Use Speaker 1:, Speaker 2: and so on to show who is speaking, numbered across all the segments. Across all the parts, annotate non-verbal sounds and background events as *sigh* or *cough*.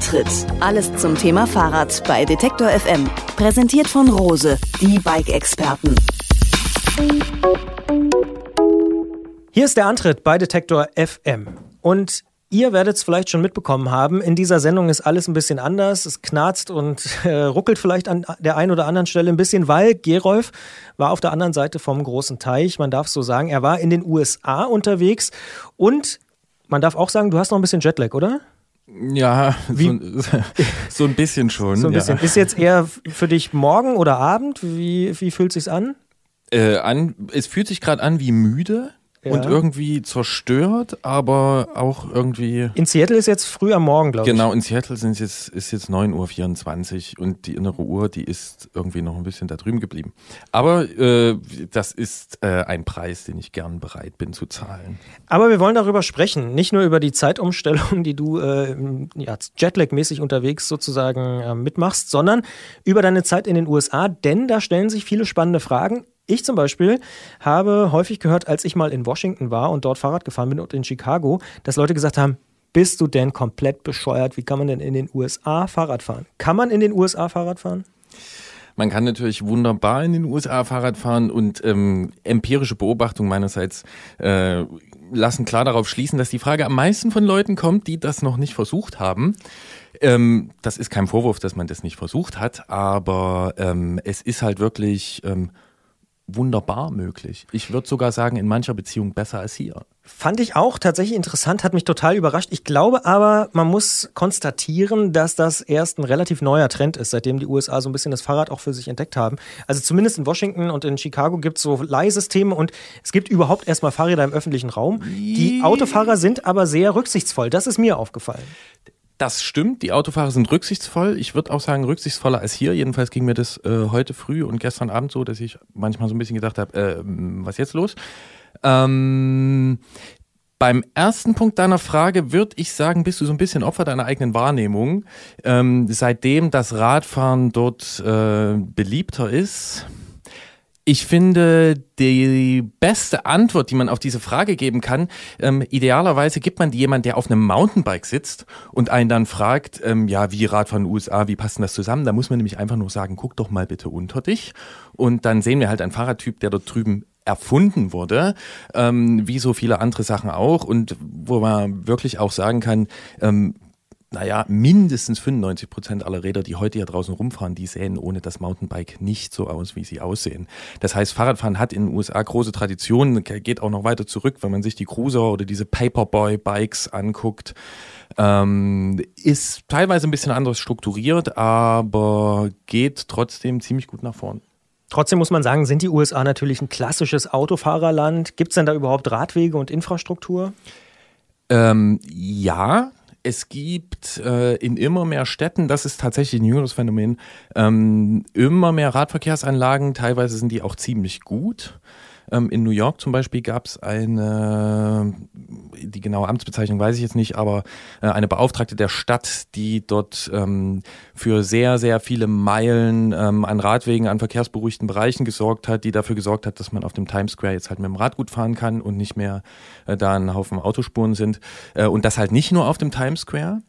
Speaker 1: Antritt. Alles zum Thema Fahrrad bei Detektor FM. Präsentiert von Rose, die Bike-Experten.
Speaker 2: Hier ist der Antritt bei Detektor FM. Und Ihr werdet es vielleicht schon mitbekommen haben, in dieser Sendung ist alles ein bisschen anders. Es knarzt und *laughs* äh, ruckelt vielleicht an der einen oder anderen Stelle ein bisschen, weil Gerolf war auf der anderen Seite vom großen Teich. Man darf so sagen, er war in den USA unterwegs und man darf auch sagen, du hast noch ein bisschen Jetlag, oder?
Speaker 3: Ja, so, *laughs* so, ein bisschen schon.
Speaker 2: So ein bisschen. Ja. Ist jetzt eher für dich morgen oder Abend? Wie, wie fühlt es sich an?
Speaker 3: Äh, an? Es fühlt sich gerade an wie müde ja. und irgendwie zerstört, aber auch irgendwie.
Speaker 2: In Seattle ist jetzt früh am Morgen, glaube
Speaker 3: ich. Genau, in Seattle sind jetzt, ist jetzt 9.24 Uhr und die innere Uhr, die ist irgendwie noch ein bisschen da drüben geblieben. Aber äh, das ist äh, ein Preis, den ich gern bereit bin zu zahlen.
Speaker 2: Aber wir wollen darüber sprechen, nicht nur über die Zeitumstellung, die du äh, ja, Jetlag-mäßig unterwegs sozusagen äh, mitmachst, sondern über deine Zeit in den USA, denn da stellen sich viele spannende Fragen. Ich zum Beispiel habe häufig gehört, als ich mal in Washington war und dort Fahrrad gefahren bin und in Chicago, dass Leute gesagt haben, bist du denn komplett bescheuert? Wie kann man denn in den USA Fahrrad fahren? Kann man in den USA Fahrrad fahren?
Speaker 3: Man kann natürlich wunderbar in den USA Fahrrad fahren und ähm, empirische Beobachtungen meinerseits äh, lassen klar darauf schließen, dass die Frage am meisten von Leuten kommt, die das noch nicht versucht haben. Ähm, das ist kein Vorwurf, dass man das nicht versucht hat, aber ähm, es ist halt wirklich ähm, wunderbar möglich. Ich würde sogar sagen, in mancher Beziehung besser als hier.
Speaker 2: Fand ich auch tatsächlich interessant, hat mich total überrascht. Ich glaube aber, man muss konstatieren, dass das erst ein relativ neuer Trend ist, seitdem die USA so ein bisschen das Fahrrad auch für sich entdeckt haben. Also zumindest in Washington und in Chicago gibt es so Leihsysteme und es gibt überhaupt erstmal Fahrräder im öffentlichen Raum. Die Autofahrer sind aber sehr rücksichtsvoll. Das ist mir aufgefallen.
Speaker 3: Das stimmt, die Autofahrer sind rücksichtsvoll. Ich würde auch sagen, rücksichtsvoller als hier. Jedenfalls ging mir das äh, heute früh und gestern Abend so, dass ich manchmal so ein bisschen gedacht habe, äh, was jetzt los? Ähm, beim ersten Punkt deiner Frage würde ich sagen, bist du so ein bisschen Opfer deiner eigenen Wahrnehmung. Ähm, seitdem das Radfahren dort äh, beliebter ist, ich finde, die beste Antwort, die man auf diese Frage geben kann, ähm, idealerweise gibt man die jemand, der auf einem Mountainbike sitzt und einen dann fragt, ähm, ja, wie Radfahren in den USA, wie passt denn das zusammen? Da muss man nämlich einfach nur sagen, guck doch mal bitte unter dich. Und dann sehen wir halt einen Fahrradtyp, der dort drüben erfunden wurde, ähm, wie so viele andere Sachen auch und wo man wirklich auch sagen kann, ähm, naja, mindestens 95 Prozent aller Räder, die heute hier draußen rumfahren, die sehen ohne das Mountainbike nicht so aus, wie sie aussehen. Das heißt, Fahrradfahren hat in den USA große Traditionen, geht auch noch weiter zurück, wenn man sich die Cruiser oder diese Paperboy-Bikes anguckt. Ähm, ist teilweise ein bisschen anders strukturiert, aber geht trotzdem ziemlich gut nach vorn.
Speaker 2: Trotzdem muss man sagen, sind die USA natürlich ein klassisches Autofahrerland. Gibt es denn da überhaupt Radwege und Infrastruktur?
Speaker 3: Ähm, ja, es gibt äh, in immer mehr Städten, das ist tatsächlich ein jüngeres Phänomen, ähm, immer mehr Radverkehrsanlagen. Teilweise sind die auch ziemlich gut. Ähm, in New York zum Beispiel gab es eine, die genaue Amtsbezeichnung weiß ich jetzt nicht, aber äh, eine Beauftragte der Stadt, die dort ähm, für sehr, sehr viele Meilen ähm, an Radwegen, an verkehrsberuhigten Bereichen gesorgt hat, die dafür gesorgt hat, dass man auf dem Times Square jetzt halt mit dem Rad gut fahren kann und nicht mehr äh, da ein Haufen Autospuren sind. Äh, und das halt nicht nur auf dem Times Square,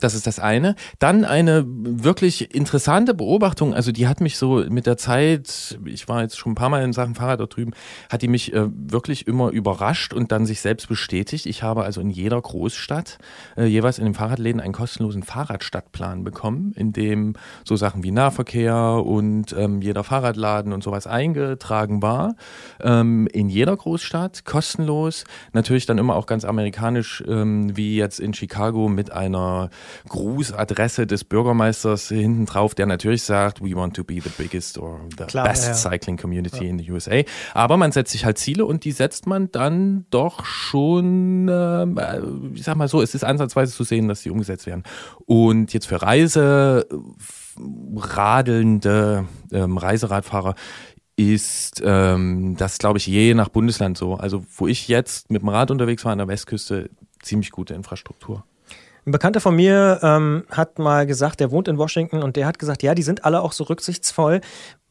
Speaker 3: Das ist das eine. Dann eine wirklich interessante Beobachtung, also die hat mich so mit der Zeit, ich war jetzt schon ein paar Mal in Sachen Fahrrad da drüben, hat die mich äh, wirklich immer überrascht und dann sich selbst bestätigt. Ich habe also in jeder Großstadt äh, jeweils in den Fahrradläden einen kostenlosen Fahrradstadtplan bekommen, in dem so Sachen wie Nahverkehr und ähm, jeder Fahrradladen und sowas eingetragen war. Ähm, in jeder Großstadt, kostenlos. Natürlich dann immer auch ganz amerikanisch, ähm, wie jetzt in Chicago mit einer Grußadresse des Bürgermeisters hinten drauf, der natürlich sagt, we want to be the biggest or the
Speaker 2: Klar,
Speaker 3: best
Speaker 2: ja.
Speaker 3: cycling community in the USA. Aber man setzt sich halt Ziele und die setzt man dann doch schon, ähm, äh, ich sag mal so, es ist ansatzweise zu sehen, dass die umgesetzt werden. Und jetzt für Reise radelnde ähm, Reiseradfahrer ist ähm, das, glaube ich, je nach Bundesland so. Also wo ich jetzt mit dem Rad unterwegs war an der Westküste, ziemlich gute Infrastruktur.
Speaker 2: Ein Bekannter von mir ähm, hat mal gesagt, der wohnt in Washington und der hat gesagt, ja, die sind alle auch so rücksichtsvoll,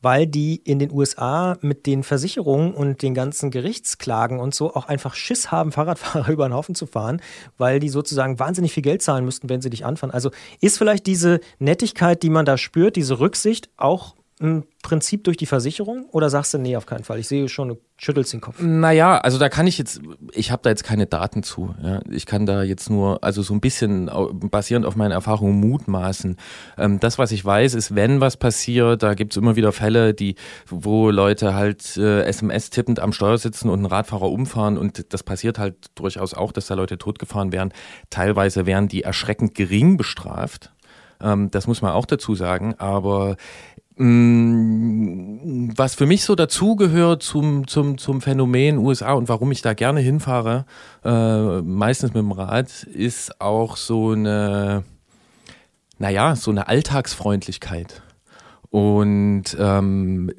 Speaker 2: weil die in den USA mit den Versicherungen und den ganzen Gerichtsklagen und so auch einfach Schiss haben, *laughs* Fahrradfahrer über den Haufen zu fahren, weil die sozusagen wahnsinnig viel Geld zahlen müssten, wenn sie dich anfahren. Also ist vielleicht diese Nettigkeit, die man da spürt, diese Rücksicht auch ein Prinzip durch die Versicherung oder sagst du, nee, auf keinen Fall? Ich sehe schon, du schüttelst den Kopf.
Speaker 3: Naja, also da kann ich jetzt, ich habe da jetzt keine Daten zu. Ja. Ich kann da jetzt nur, also so ein bisschen basierend auf meinen Erfahrungen mutmaßen. Ähm, das, was ich weiß, ist, wenn was passiert, da gibt's immer wieder Fälle, die, wo Leute halt äh, SMS tippend am Steuer sitzen und einen Radfahrer umfahren und das passiert halt durchaus auch, dass da Leute totgefahren werden. Teilweise werden die erschreckend gering bestraft. Ähm, das muss man auch dazu sagen, aber Was für mich so dazugehört zum, zum, zum Phänomen USA und warum ich da gerne hinfahre, äh, meistens mit dem Rad, ist auch so eine, naja, so eine Alltagsfreundlichkeit. Und ähm,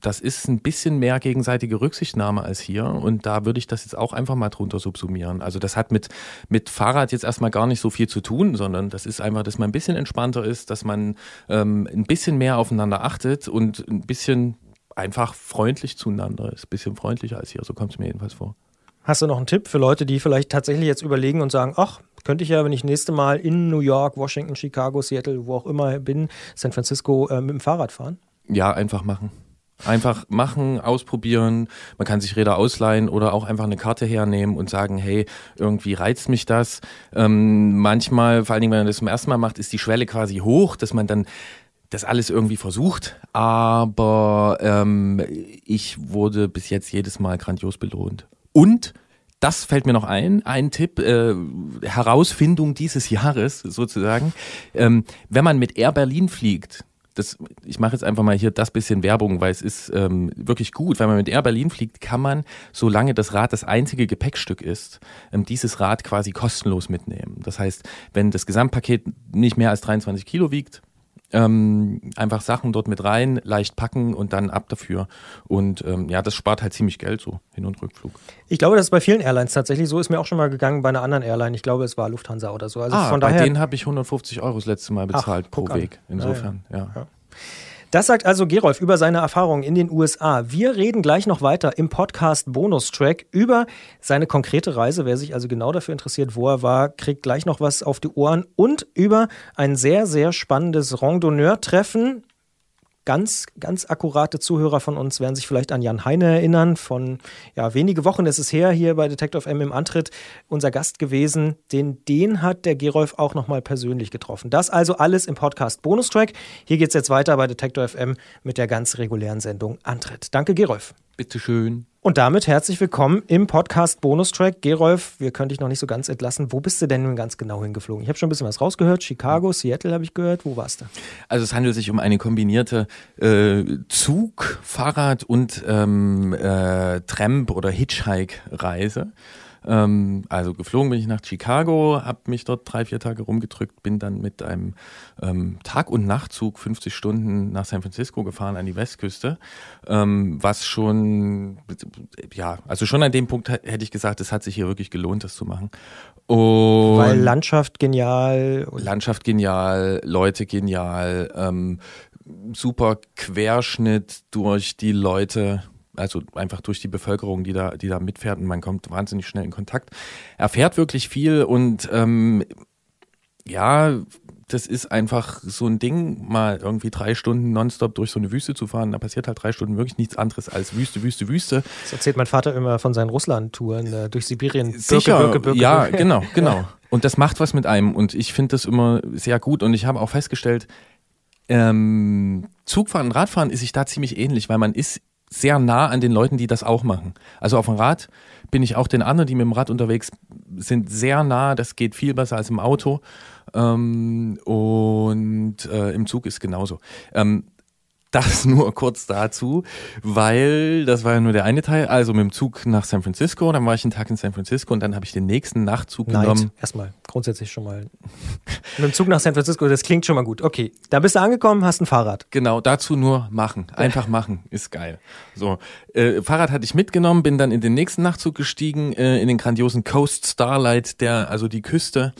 Speaker 3: das ist ein bisschen mehr gegenseitige Rücksichtnahme als hier. Und da würde ich das jetzt auch einfach mal drunter subsumieren. Also das hat mit, mit Fahrrad jetzt erstmal gar nicht so viel zu tun, sondern das ist einfach, dass man ein bisschen entspannter ist, dass man ähm, ein bisschen mehr aufeinander achtet und ein bisschen einfach freundlich zueinander ist. Ein bisschen freundlicher als hier, so kommt es mir jedenfalls vor.
Speaker 2: Hast du noch einen Tipp für Leute, die vielleicht tatsächlich jetzt überlegen und sagen, ach, könnte ich ja, wenn ich nächste Mal in New York, Washington, Chicago, Seattle, wo auch immer bin, San Francisco, äh, mit dem Fahrrad fahren?
Speaker 3: Ja, einfach machen. Einfach machen, ausprobieren. Man kann sich Räder ausleihen oder auch einfach eine Karte hernehmen und sagen, hey, irgendwie reizt mich das. Ähm, manchmal, vor allen Dingen, wenn man das zum ersten Mal macht, ist die Schwelle quasi hoch, dass man dann das alles irgendwie versucht. Aber ähm, ich wurde bis jetzt jedes Mal grandios belohnt. Und das fällt mir noch ein, ein Tipp, äh, Herausfindung dieses Jahres sozusagen. Ähm, wenn man mit Air Berlin fliegt, das, ich mache jetzt einfach mal hier das bisschen Werbung, weil es ist ähm, wirklich gut. Wenn man mit Air Berlin fliegt, kann man, solange das Rad das einzige Gepäckstück ist, ähm, dieses Rad quasi kostenlos mitnehmen. Das heißt, wenn das Gesamtpaket nicht mehr als 23 Kilo wiegt, ähm, einfach Sachen dort mit rein, leicht packen und dann ab dafür. Und ähm, ja, das spart halt ziemlich Geld so, Hin- und Rückflug.
Speaker 2: Ich glaube, das ist bei vielen Airlines tatsächlich so. Ist mir auch schon mal gegangen bei einer anderen Airline. Ich glaube, es war Lufthansa oder so. Also von
Speaker 3: Ah, bei
Speaker 2: daher.
Speaker 3: denen habe ich 150 Euro das letzte Mal bezahlt pro
Speaker 2: guck an.
Speaker 3: Weg. Insofern, ja.
Speaker 2: Ja. Das sagt also Gerolf über seine Erfahrungen in den USA. Wir reden gleich noch weiter im Podcast Bonustrack über seine konkrete Reise. Wer sich also genau dafür interessiert, wo er war, kriegt gleich noch was auf die Ohren und über ein sehr, sehr spannendes Randonneur-Treffen. Ganz, ganz akkurate Zuhörer von uns werden sich vielleicht an Jan Heine erinnern. Von ja, wenige Wochen ist es her hier bei Detective M im Antritt unser Gast gewesen. Den, den hat der Gerolf auch nochmal persönlich getroffen. Das also alles im Podcast Bonustrack. Hier geht es jetzt weiter bei Detector FM mit der ganz regulären Sendung Antritt. Danke, Gerolf.
Speaker 3: Bitteschön.
Speaker 2: Und damit herzlich willkommen im Podcast Bonustrack. Gerolf, wir können dich noch nicht so ganz entlassen. Wo bist du denn nun ganz genau hingeflogen? Ich habe schon ein bisschen was rausgehört. Chicago, Seattle habe ich gehört. Wo warst du?
Speaker 3: Also es handelt sich um eine kombinierte äh, Zug-, Fahrrad- und ähm, äh, Tramp- oder Hitchhike-Reise. Ähm, also geflogen bin ich nach Chicago, habe mich dort drei, vier Tage rumgedrückt, bin dann mit einem ähm, Tag- und Nachtzug 50 Stunden nach San Francisco gefahren an die Westküste, ähm, was schon, ja, also schon an dem Punkt hätte ich gesagt, es hat sich hier wirklich gelohnt, das zu machen. Und
Speaker 2: Weil Landschaft genial.
Speaker 3: Landschaft genial, Leute genial, ähm, super Querschnitt durch die Leute, also einfach durch die Bevölkerung, die da, die da mitfährt und man kommt wahnsinnig schnell in Kontakt. Erfährt wirklich viel und ähm, ja, das ist einfach so ein Ding, mal irgendwie drei Stunden nonstop durch so eine Wüste zu fahren. Da passiert halt drei Stunden wirklich nichts anderes als Wüste, Wüste, Wüste.
Speaker 2: Das erzählt mein Vater immer von seinen Russland-Touren äh, durch Sibirien. Birke,
Speaker 3: Sicher,
Speaker 2: Birke, Birke,
Speaker 3: ja,
Speaker 2: Birke.
Speaker 3: genau, *laughs* genau. Und das macht was mit einem und ich finde das immer sehr gut und ich habe auch festgestellt, ähm, Zugfahren und Radfahren ist sich da ziemlich ähnlich, weil man ist sehr nah an den Leuten, die das auch machen. Also auf dem Rad bin ich auch den anderen, die mit dem Rad unterwegs sind, sehr nah. Das geht viel besser als im Auto. Ähm, und äh, im Zug ist genauso. Ähm, das *laughs* nur kurz dazu, weil das war ja nur der eine Teil. Also mit dem Zug nach San Francisco, dann war ich einen Tag in San Francisco und dann habe ich den nächsten Nachtzug
Speaker 2: Neid.
Speaker 3: genommen.
Speaker 2: Erstmal, grundsätzlich schon mal. *laughs* Mit dem Zug nach San Francisco, das klingt schon mal gut. Okay, da bist du angekommen, hast ein Fahrrad.
Speaker 3: Genau, dazu nur machen. Einfach machen, ist geil. So, äh, Fahrrad hatte ich mitgenommen, bin dann in den nächsten Nachtzug gestiegen, äh, in den grandiosen Coast Starlight, der also die Küste,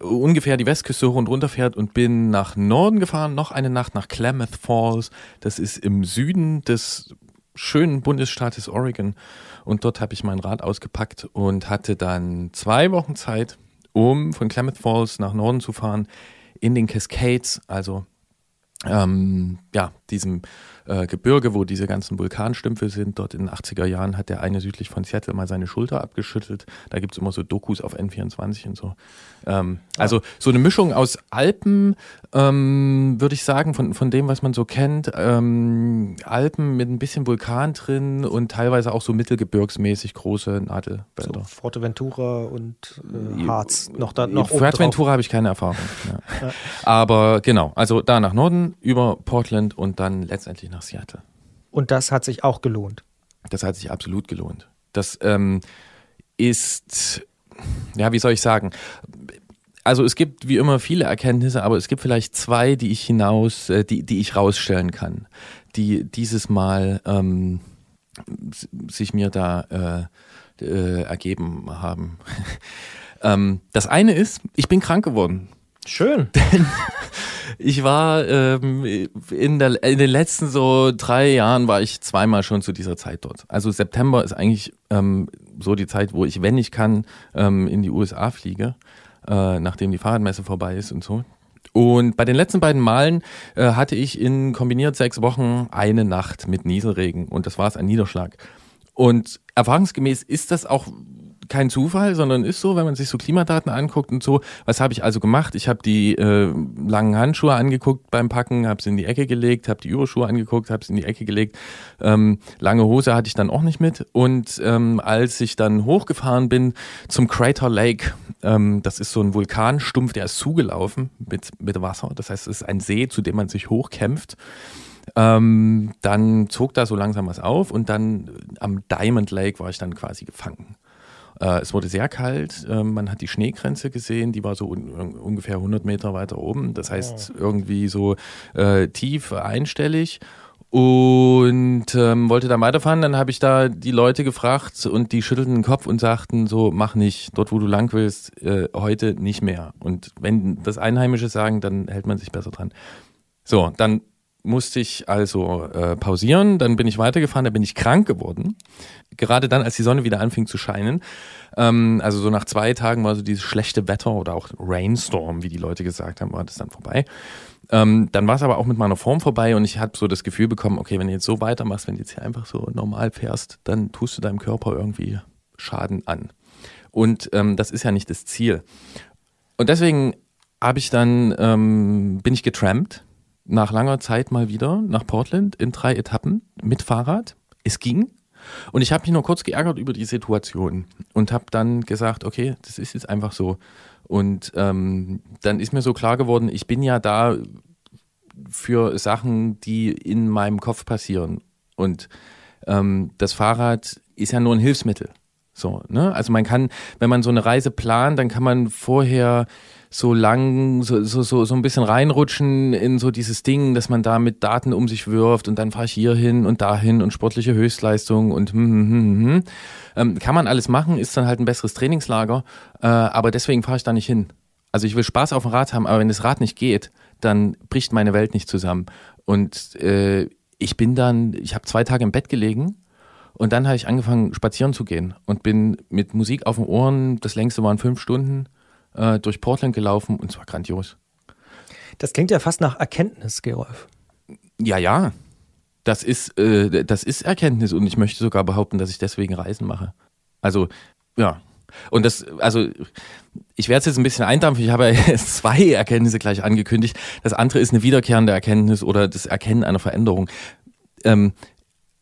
Speaker 3: äh, ungefähr die Westküste hoch und runter fährt und bin nach Norden gefahren, noch eine Nacht nach Klamath Falls. Das ist im Süden des schönen Bundesstaates Oregon. Und dort habe ich mein Rad ausgepackt und hatte dann zwei Wochen Zeit, um von Klamath Falls nach Norden zu fahren, in den Cascades, also ähm, ja, diesem äh, Gebirge, wo diese ganzen Vulkanstümpfe sind. Dort in den 80er Jahren hat der eine südlich von Seattle mal seine Schulter abgeschüttelt. Da gibt's immer so Dokus auf N24 und so. Ähm, Also so eine Mischung aus Alpen, ähm, würde ich sagen, von, von dem, was man so kennt. Ähm, Alpen mit ein bisschen Vulkan drin und teilweise auch so mittelgebirgsmäßig große
Speaker 2: So
Speaker 3: Nadelwälder.
Speaker 2: Forteventura und äh, Harz. Noch da, noch.
Speaker 3: Fuerteventura habe ich keine Erfahrung. Ja. Aber genau, also da nach Norden über Portland und dann letztendlich nach Seattle.
Speaker 2: Und das hat sich auch gelohnt.
Speaker 3: Das hat sich absolut gelohnt. Das ähm, ist, ja, wie soll ich sagen? Also es gibt wie immer viele Erkenntnisse, aber es gibt vielleicht zwei, die ich hinaus, äh, die, die ich rausstellen kann, die dieses Mal ähm, sich mir da äh, äh, ergeben haben. *laughs* ähm, das eine ist, ich bin krank geworden.
Speaker 2: Schön. *laughs*
Speaker 3: Ich war ähm, in, der, in den letzten so drei Jahren war ich zweimal schon zu dieser Zeit dort. Also September ist eigentlich ähm, so die Zeit, wo ich, wenn ich kann, ähm, in die USA fliege, äh, nachdem die Fahrradmesse vorbei ist und so. Und bei den letzten beiden Malen äh, hatte ich in kombiniert sechs Wochen eine Nacht mit Nieselregen und das war es ein Niederschlag. Und erfahrungsgemäß ist das auch kein Zufall, sondern ist so, wenn man sich so Klimadaten anguckt und so. Was habe ich also gemacht? Ich habe die äh, langen Handschuhe angeguckt beim Packen, habe sie in die Ecke gelegt, habe die Überschuhe angeguckt, habe sie in die Ecke gelegt. Ähm, lange Hose hatte ich dann auch nicht mit. Und ähm, als ich dann hochgefahren bin zum Crater Lake, ähm, das ist so ein Vulkanstumpf, der ist zugelaufen mit, mit Wasser. Das heißt, es ist ein See, zu dem man sich hochkämpft. Ähm, dann zog da so langsam was auf und dann am Diamond Lake war ich dann quasi gefangen. Äh, es wurde sehr kalt, äh, man hat die Schneegrenze gesehen, die war so un ungefähr 100 Meter weiter oben, das heißt irgendwie so äh, tief einstellig und ähm, wollte dann weiterfahren. Dann habe ich da die Leute gefragt und die schüttelten den Kopf und sagten so, mach nicht, dort wo du lang willst, äh, heute nicht mehr. Und wenn das Einheimische sagen, dann hält man sich besser dran. So, dann musste ich also äh, pausieren, dann bin ich weitergefahren, dann bin ich krank geworden. Gerade dann, als die Sonne wieder anfing zu scheinen. Ähm, also so nach zwei Tagen war so dieses schlechte Wetter oder auch Rainstorm, wie die Leute gesagt haben, war das dann vorbei. Ähm, dann war es aber auch mit meiner Form vorbei und ich habe so das Gefühl bekommen, okay, wenn du jetzt so weitermachst, wenn du jetzt hier einfach so normal fährst, dann tust du deinem Körper irgendwie Schaden an. Und ähm, das ist ja nicht das Ziel. Und deswegen habe ich dann, ähm, bin ich getrampt, nach langer Zeit mal wieder nach Portland in drei Etappen mit Fahrrad. Es ging. Und ich habe mich nur kurz geärgert über die Situation und habe dann gesagt, okay, das ist jetzt einfach so. Und ähm, dann ist mir so klar geworden, ich bin ja da für Sachen, die in meinem Kopf passieren. Und ähm, das Fahrrad ist ja nur ein Hilfsmittel. So, ne? Also man kann, wenn man so eine Reise plant, dann kann man vorher so lang, so, so, so, so ein bisschen reinrutschen in so dieses Ding, dass man da mit Daten um sich wirft und dann fahre ich hier hin und dahin und sportliche Höchstleistung und hm, hm, hm, hm. Ähm, kann man alles machen, ist dann halt ein besseres Trainingslager, äh, aber deswegen fahre ich da nicht hin. Also ich will Spaß auf dem Rad haben, aber wenn das Rad nicht geht, dann bricht meine Welt nicht zusammen. Und äh, ich bin dann, ich habe zwei Tage im Bett gelegen und dann habe ich angefangen, spazieren zu gehen und bin mit Musik auf den Ohren, das längste waren fünf Stunden, äh, durch Portland gelaufen und zwar grandios.
Speaker 2: Das klingt ja fast nach Erkenntnis, Gerolf.
Speaker 3: Ja, ja. Das ist, äh, das ist Erkenntnis und ich möchte sogar behaupten, dass ich deswegen Reisen mache. Also, ja. Und das, also, ich werde es jetzt ein bisschen eindampfen. Ich habe ja zwei Erkenntnisse gleich angekündigt. Das andere ist eine wiederkehrende Erkenntnis oder das Erkennen einer Veränderung. Ähm,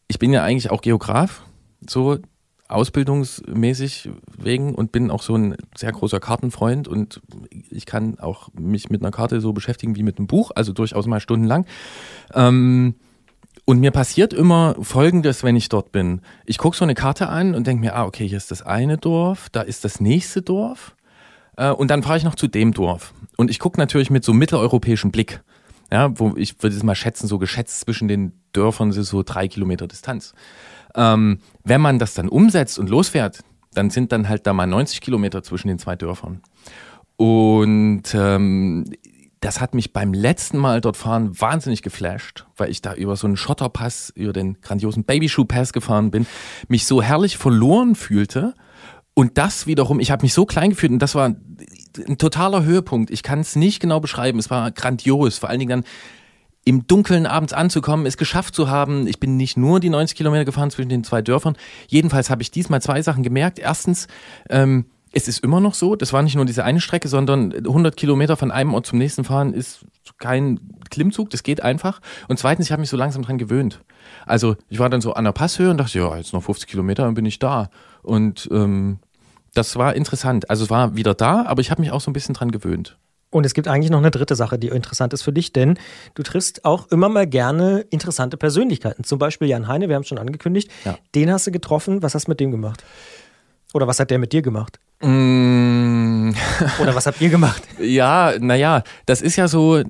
Speaker 3: ich bin ja eigentlich auch Geograf, so ausbildungsmäßig wegen und bin auch so ein sehr großer Kartenfreund und ich kann auch mich mit einer Karte so beschäftigen wie mit einem Buch, also durchaus mal stundenlang. Ähm, und mir passiert immer Folgendes, wenn ich dort bin. Ich gucke so eine Karte an und denke mir, ah, okay, hier ist das eine Dorf, da ist das nächste Dorf. Äh, und dann fahre ich noch zu dem Dorf. Und ich gucke natürlich mit so mitteleuropäischem Blick. Ja, wo ich würde es mal schätzen, so geschätzt zwischen den Dörfern ist so drei Kilometer Distanz. Ähm, wenn man das dann umsetzt und losfährt, dann sind dann halt da mal 90 Kilometer zwischen den zwei Dörfern. Und ähm, das hat mich beim letzten Mal dort fahren wahnsinnig geflasht, weil ich da über so einen Schotterpass, über den grandiosen Babyshoe-Pass gefahren bin, mich so herrlich verloren fühlte. Und das wiederum, ich habe mich so klein gefühlt und das war ein totaler Höhepunkt. Ich kann es nicht genau beschreiben. Es war grandios. Vor allen Dingen dann im Dunkeln abends anzukommen, es geschafft zu haben. Ich bin nicht nur die 90 Kilometer gefahren zwischen den zwei Dörfern. Jedenfalls habe ich diesmal zwei Sachen gemerkt. Erstens, ähm, es ist immer noch so, das war nicht nur diese eine Strecke, sondern 100 Kilometer von einem Ort zum nächsten fahren ist kein Klimmzug, das geht einfach. Und zweitens, ich habe mich so langsam dran gewöhnt. Also ich war dann so an der Passhöhe und dachte, ja, jetzt noch 50 Kilometer, dann bin ich da. Und ähm, das war interessant. Also es war wieder da, aber ich habe mich auch so ein bisschen dran gewöhnt.
Speaker 2: Und es gibt eigentlich noch eine dritte Sache, die interessant ist für dich, denn du triffst auch immer mal gerne interessante Persönlichkeiten. Zum Beispiel Jan Heine, wir haben es schon angekündigt. Ja. Den hast du getroffen. Was hast du mit dem gemacht? Oder was hat der mit dir gemacht?
Speaker 3: Mm.
Speaker 2: Oder was habt ihr gemacht? *laughs*
Speaker 3: Ja, naja, das ist ja so,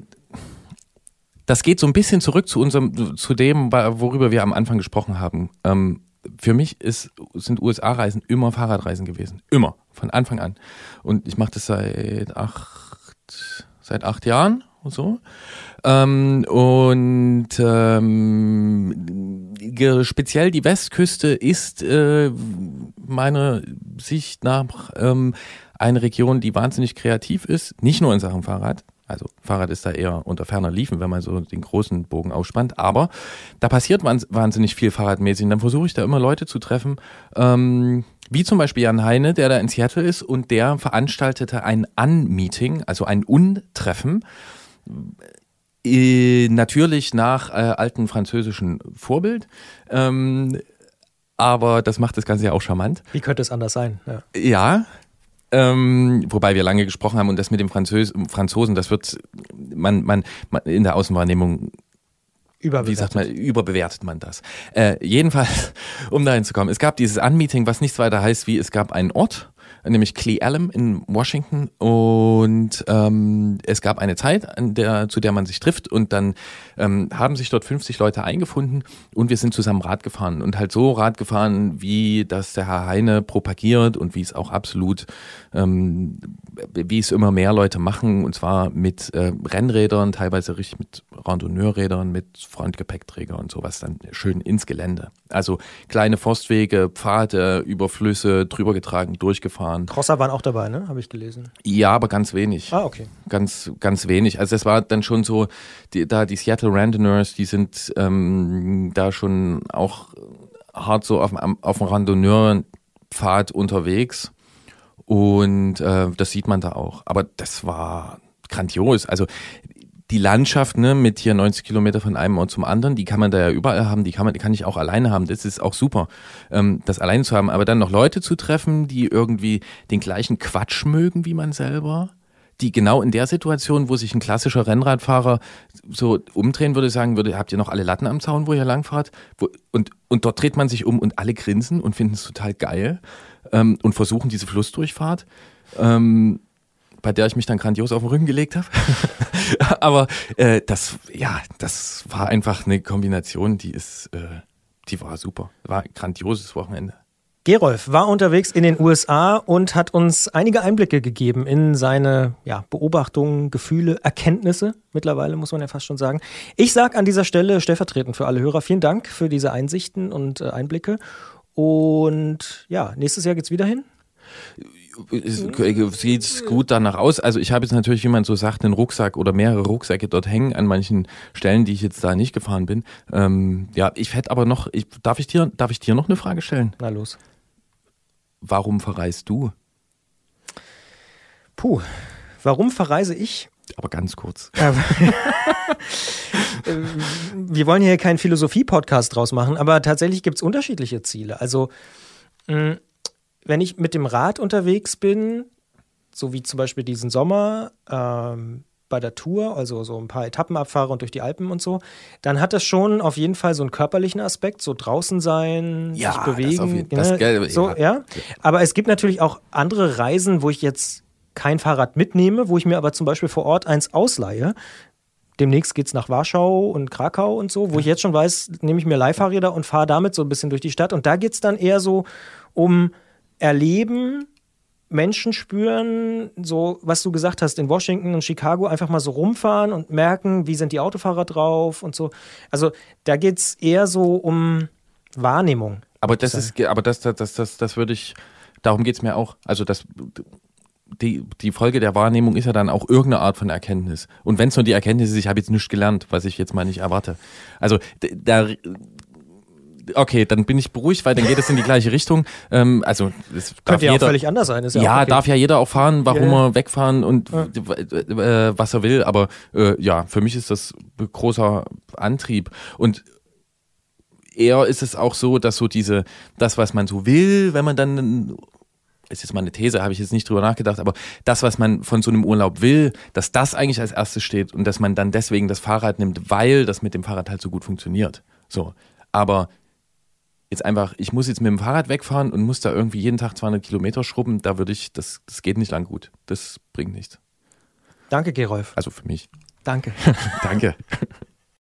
Speaker 3: das geht so ein bisschen zurück zu unserem, zu dem, worüber wir am Anfang gesprochen haben. Ähm, für mich ist, sind USA-Reisen immer Fahrradreisen gewesen. Immer. Von Anfang an. Und ich mache das seit acht, seit acht Jahren und so. Ähm, und ähm, speziell die Westküste ist äh, meiner Sicht nach ähm, eine Region, die wahnsinnig kreativ ist, nicht nur in Sachen Fahrrad. Also Fahrrad ist da eher unter ferner Liefen, wenn man so den großen Bogen ausspannt. Aber da passiert wahnsinnig viel fahrradmäßig. Und dann versuche ich da immer Leute zu treffen, ähm, wie zum Beispiel Jan Heine, der da in Seattle ist und der veranstaltete ein Un-Meeting, also ein Untreffen. Äh, natürlich nach äh, alten französischen Vorbild. Ähm, aber das macht das Ganze ja auch charmant.
Speaker 2: Wie könnte es anders sein?
Speaker 3: Ja. ja ähm, wobei wir lange gesprochen haben und das mit dem Französ Franzosen, das wird man, man, man in der Außenwahrnehmung wie sagt man, überbewertet man das. Äh, jedenfalls, *laughs* um dahin zu kommen, es gab dieses Unmeeting, was nichts weiter heißt wie, es gab einen Ort, nämlich Cle Elum in Washington. Und ähm, es gab eine Zeit, der, zu der man sich trifft und dann ähm, haben sich dort 50 Leute eingefunden und wir sind zusammen Rad gefahren und halt so Rad gefahren, wie das der Herr Heine propagiert und wie es auch absolut, ähm, wie es immer mehr Leute machen und zwar mit äh, Rennrädern, teilweise richtig mit Randonneurrädern, mit Frontgepäckträger und sowas dann schön ins Gelände. Also kleine Forstwege, Pfade, Überflüsse drüber getragen, durchgefahren.
Speaker 2: Crosser waren auch dabei, ne? Habe ich gelesen.
Speaker 3: Ja, aber ganz wenig.
Speaker 2: Ah, okay.
Speaker 3: Ganz, ganz wenig. Also es war dann schon so, die, da die Seattle Randonneurs, die sind ähm, da schon auch hart so auf, auf dem Randonneurpfad unterwegs. Und äh, das sieht man da auch. Aber das war grandios. Also die Landschaft ne, mit hier 90 Kilometer von einem Ort zum anderen, die kann man da ja überall haben, die kann man, die kann ich auch alleine haben. Das ist auch super, ähm, das alleine zu haben. Aber dann noch Leute zu treffen, die irgendwie den gleichen Quatsch mögen wie man selber, die genau in der Situation, wo sich ein klassischer Rennradfahrer so umdrehen würde, sagen würde, habt ihr noch alle Latten am Zaun, wo ihr langfahrt? Wo, und, und dort dreht man sich um und alle grinsen und finden es total geil ähm, und versuchen diese Flussdurchfahrt. Ähm, bei der ich mich dann grandios auf den Rücken gelegt habe. *laughs* Aber äh, das, ja, das war einfach eine Kombination, die ist, äh, die war super. War ein grandioses Wochenende.
Speaker 2: Gerolf war unterwegs in den USA und hat uns einige Einblicke gegeben in seine ja, Beobachtungen, Gefühle, Erkenntnisse. Mittlerweile muss man ja fast schon sagen. Ich sage an dieser Stelle stellvertretend für alle Hörer vielen Dank für diese Einsichten und äh, Einblicke. Und ja, nächstes Jahr geht's wieder hin.
Speaker 3: Sieht gut danach aus. Also ich habe jetzt natürlich, wie man so sagt, einen Rucksack oder mehrere Rucksäcke dort hängen an manchen Stellen, die ich jetzt da nicht gefahren bin. Ähm, ja, ich hätte aber noch, ich, darf, ich dir, darf ich dir noch eine Frage stellen?
Speaker 2: Na los.
Speaker 3: Warum verreist du?
Speaker 2: Puh, warum verreise ich?
Speaker 3: Aber ganz kurz. *laughs*
Speaker 2: Wir wollen hier keinen Philosophie-Podcast draus machen, aber tatsächlich gibt es unterschiedliche Ziele. Also, wenn ich mit dem Rad unterwegs bin, so wie zum Beispiel diesen Sommer ähm, bei der Tour, also so ein paar Etappen abfahre und durch die Alpen und so, dann hat das schon auf jeden Fall so einen körperlichen Aspekt, so draußen sein,
Speaker 3: Ja,
Speaker 2: sich
Speaker 3: das
Speaker 2: bewegen.
Speaker 3: auf jeden- das
Speaker 2: ne?
Speaker 3: Gelbe,
Speaker 2: so,
Speaker 3: ja.
Speaker 2: ja. Aber es gibt natürlich auch andere Reisen, wo ich jetzt kein Fahrrad mitnehme, wo ich mir aber zum Beispiel vor Ort eins ausleihe. Demnächst geht es nach Warschau und Krakau und so, wo ich jetzt schon weiß, nehme ich mir Leihfahrräder und fahre damit so ein bisschen durch die Stadt. Und da geht es dann eher so um Erleben, Menschen spüren, so was du gesagt hast, in Washington und Chicago einfach mal so rumfahren und merken, wie sind die Autofahrer drauf und so. Also da geht es eher so um Wahrnehmung.
Speaker 3: Aber das ist, aber das, das, das, das, das würde ich, darum geht's mir auch. Also das, die, die Folge der Wahrnehmung ist ja dann auch irgendeine Art von Erkenntnis. Und wenn es nur die Erkenntnis ist, ich habe jetzt nichts gelernt, was ich jetzt mal nicht erwarte. Also da, okay, dann bin ich beruhigt, weil dann geht es in die gleiche Richtung. Ähm, also das darf
Speaker 2: Könnte ja auch
Speaker 3: jeder,
Speaker 2: völlig anders sein. Ist ja,
Speaker 3: ja,
Speaker 2: auch okay.
Speaker 3: darf ja jeder auch fahren, warum
Speaker 2: Ja, ja.
Speaker 3: er wegfahren und äh, was er will. Aber äh, ja, für mich ist das großer Antrieb. Und eher ist es auch so, dass so diese, das, was man so will, wenn man dann, ist jetzt mal eine These, habe ich jetzt nicht drüber nachgedacht, aber das, was man von so einem Urlaub will, dass das eigentlich als erstes steht und dass man dann deswegen das Fahrrad nimmt, weil das mit dem Fahrrad halt so gut funktioniert. So. Aber jetzt einfach, ich muss jetzt mit dem Fahrrad wegfahren und muss da irgendwie jeden Tag 200 Kilometer schrubben, da würde ich, das, das geht nicht lang gut. Das bringt nichts.
Speaker 2: Danke, Gerolf.
Speaker 3: Also für mich.
Speaker 2: Danke. *laughs*
Speaker 3: Danke. *laughs*